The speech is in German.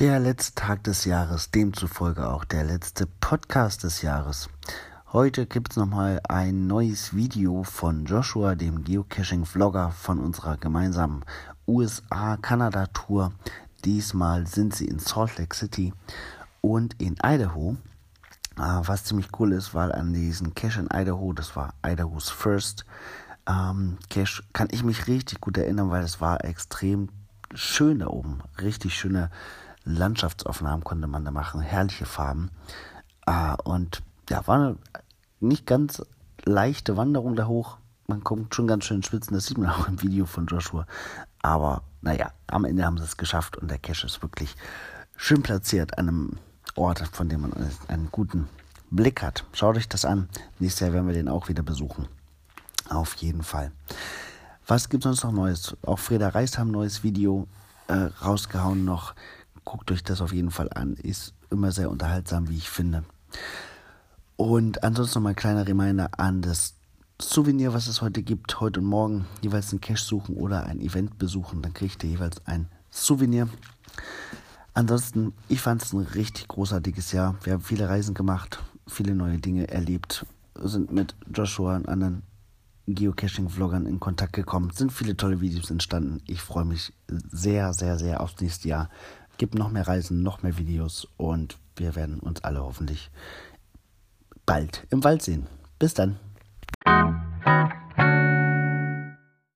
Der letzte Tag des Jahres, demzufolge auch der letzte Podcast des Jahres. Heute gibt es nochmal ein neues Video von Joshua, dem Geocaching-Vlogger von unserer gemeinsamen USA-Kanada-Tour. Diesmal sind sie in Salt Lake City und in Idaho. Ah, was ziemlich cool ist, weil an diesen Cache in Idaho, das war Idaho's First ähm, Cache, kann ich mich richtig gut erinnern, weil es war extrem schön da oben. Richtig schöne Landschaftsaufnahmen konnte man da machen, herrliche Farben. Äh, und ja, war eine nicht ganz leichte Wanderung da hoch. Man kommt schon ganz schön Schwitzen, das sieht man auch im Video von Joshua. Aber naja, am Ende haben sie es geschafft und der Cache ist wirklich schön platziert an einem Ort, von dem man einen guten Blick hat. Schaut euch das an. Nächstes Jahr werden wir den auch wieder besuchen. Auf jeden Fall. Was gibt es sonst noch Neues? Auch Freda Reis haben ein neues Video äh, rausgehauen noch. Guckt euch das auf jeden Fall an. Ist immer sehr unterhaltsam, wie ich finde. Und ansonsten nochmal ein kleiner Reminder an das Souvenir, was es heute gibt. Heute und morgen jeweils einen Cache suchen oder ein Event besuchen. Dann kriegt ihr jeweils ein Souvenir. Ansonsten, ich fand es ein richtig großartiges Jahr. Wir haben viele Reisen gemacht, viele neue Dinge erlebt, sind mit Joshua und anderen Geocaching-Vloggern in Kontakt gekommen, sind viele tolle Videos entstanden. Ich freue mich sehr, sehr, sehr aufs nächste Jahr. Gibt noch mehr Reisen, noch mehr Videos und wir werden uns alle hoffentlich bald im Wald sehen. Bis dann.